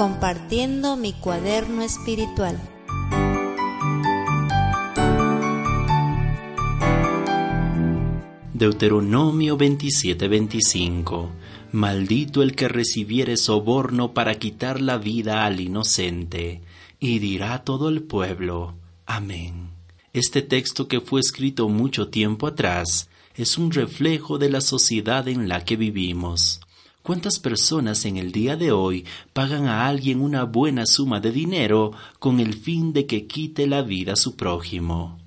compartiendo mi cuaderno espiritual. Deuteronomio 27:25 Maldito el que recibiere soborno para quitar la vida al inocente. Y dirá todo el pueblo, Amén. Este texto que fue escrito mucho tiempo atrás es un reflejo de la sociedad en la que vivimos. ¿Cuántas personas en el día de hoy pagan a alguien una buena suma de dinero con el fin de que quite la vida a su prójimo?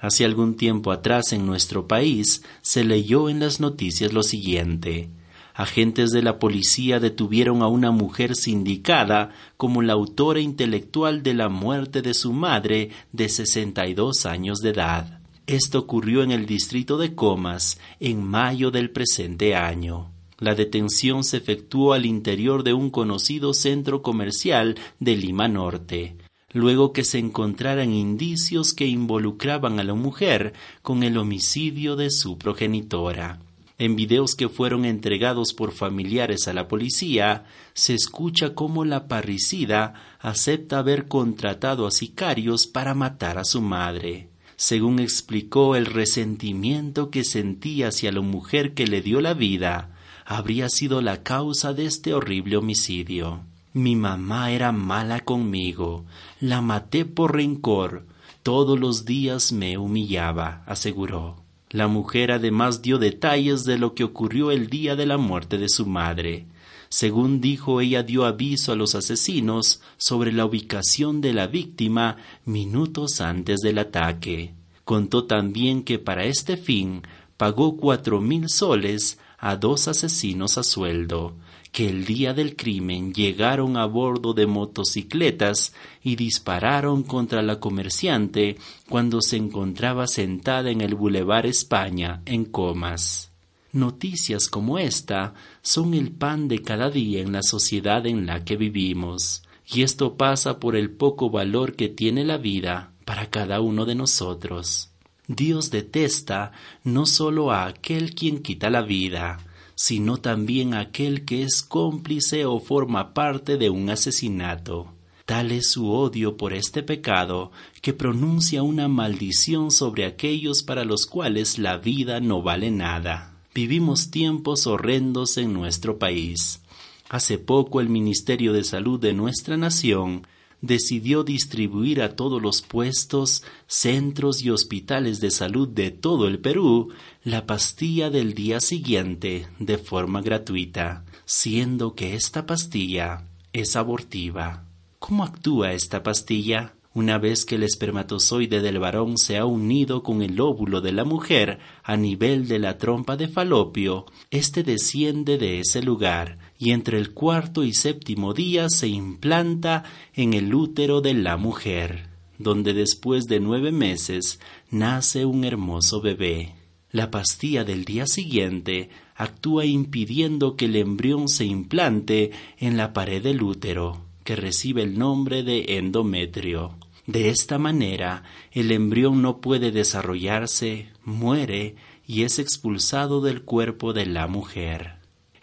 Hace algún tiempo atrás en nuestro país se leyó en las noticias lo siguiente. Agentes de la policía detuvieron a una mujer sindicada como la autora intelectual de la muerte de su madre de 62 años de edad. Esto ocurrió en el distrito de Comas en mayo del presente año. La detención se efectuó al interior de un conocido centro comercial de Lima Norte luego que se encontraran indicios que involucraban a la mujer con el homicidio de su progenitora. En videos que fueron entregados por familiares a la policía, se escucha cómo la parricida acepta haber contratado a sicarios para matar a su madre. Según explicó, el resentimiento que sentía hacia la mujer que le dio la vida habría sido la causa de este horrible homicidio. Mi mamá era mala conmigo, la maté por rencor, todos los días me humillaba, aseguró. La mujer además dio detalles de lo que ocurrió el día de la muerte de su madre. Según dijo, ella dio aviso a los asesinos sobre la ubicación de la víctima minutos antes del ataque. Contó también que para este fin pagó cuatro mil soles a dos asesinos a sueldo, que el día del crimen llegaron a bordo de motocicletas y dispararon contra la comerciante cuando se encontraba sentada en el Boulevard España, en Comas. Noticias como esta son el pan de cada día en la sociedad en la que vivimos, y esto pasa por el poco valor que tiene la vida para cada uno de nosotros. Dios detesta no solo a aquel quien quita la vida, sino también aquel que es cómplice o forma parte de un asesinato. Tal es su odio por este pecado que pronuncia una maldición sobre aquellos para los cuales la vida no vale nada. Vivimos tiempos horrendos en nuestro país. Hace poco el Ministerio de Salud de nuestra nación decidió distribuir a todos los puestos, centros y hospitales de salud de todo el Perú la pastilla del día siguiente de forma gratuita, siendo que esta pastilla es abortiva. ¿Cómo actúa esta pastilla? Una vez que el espermatozoide del varón se ha unido con el óvulo de la mujer a nivel de la trompa de falopio, éste desciende de ese lugar y entre el cuarto y séptimo día se implanta en el útero de la mujer, donde después de nueve meses nace un hermoso bebé. La pastilla del día siguiente actúa impidiendo que el embrión se implante en la pared del útero, que recibe el nombre de endometrio. De esta manera, el embrión no puede desarrollarse, muere y es expulsado del cuerpo de la mujer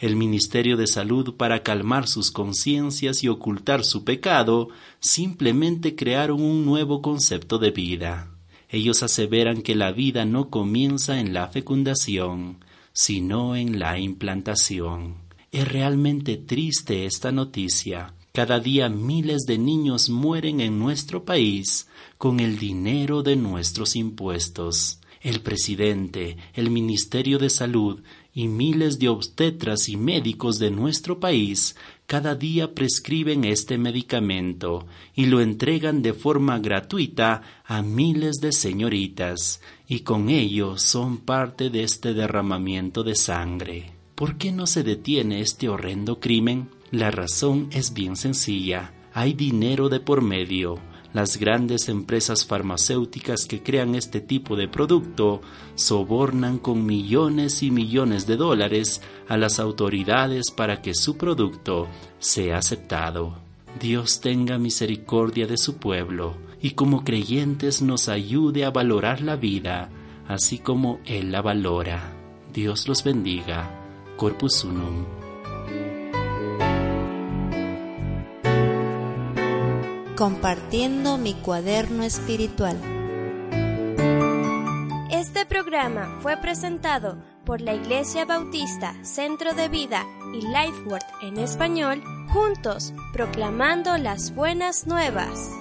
el Ministerio de Salud para calmar sus conciencias y ocultar su pecado, simplemente crearon un nuevo concepto de vida. Ellos aseveran que la vida no comienza en la fecundación, sino en la implantación. Es realmente triste esta noticia. Cada día miles de niños mueren en nuestro país con el dinero de nuestros impuestos. El presidente, el Ministerio de Salud y miles de obstetras y médicos de nuestro país cada día prescriben este medicamento y lo entregan de forma gratuita a miles de señoritas y con ello son parte de este derramamiento de sangre. ¿Por qué no se detiene este horrendo crimen? La razón es bien sencilla. Hay dinero de por medio las grandes empresas farmacéuticas que crean este tipo de producto sobornan con millones y millones de dólares a las autoridades para que su producto sea aceptado. Dios tenga misericordia de su pueblo y como creyentes nos ayude a valorar la vida, así como Él la valora. Dios los bendiga. Corpus Unum. Compartiendo mi cuaderno espiritual. Este programa fue presentado por la Iglesia Bautista Centro de Vida y Lifeword en español, juntos proclamando las buenas nuevas.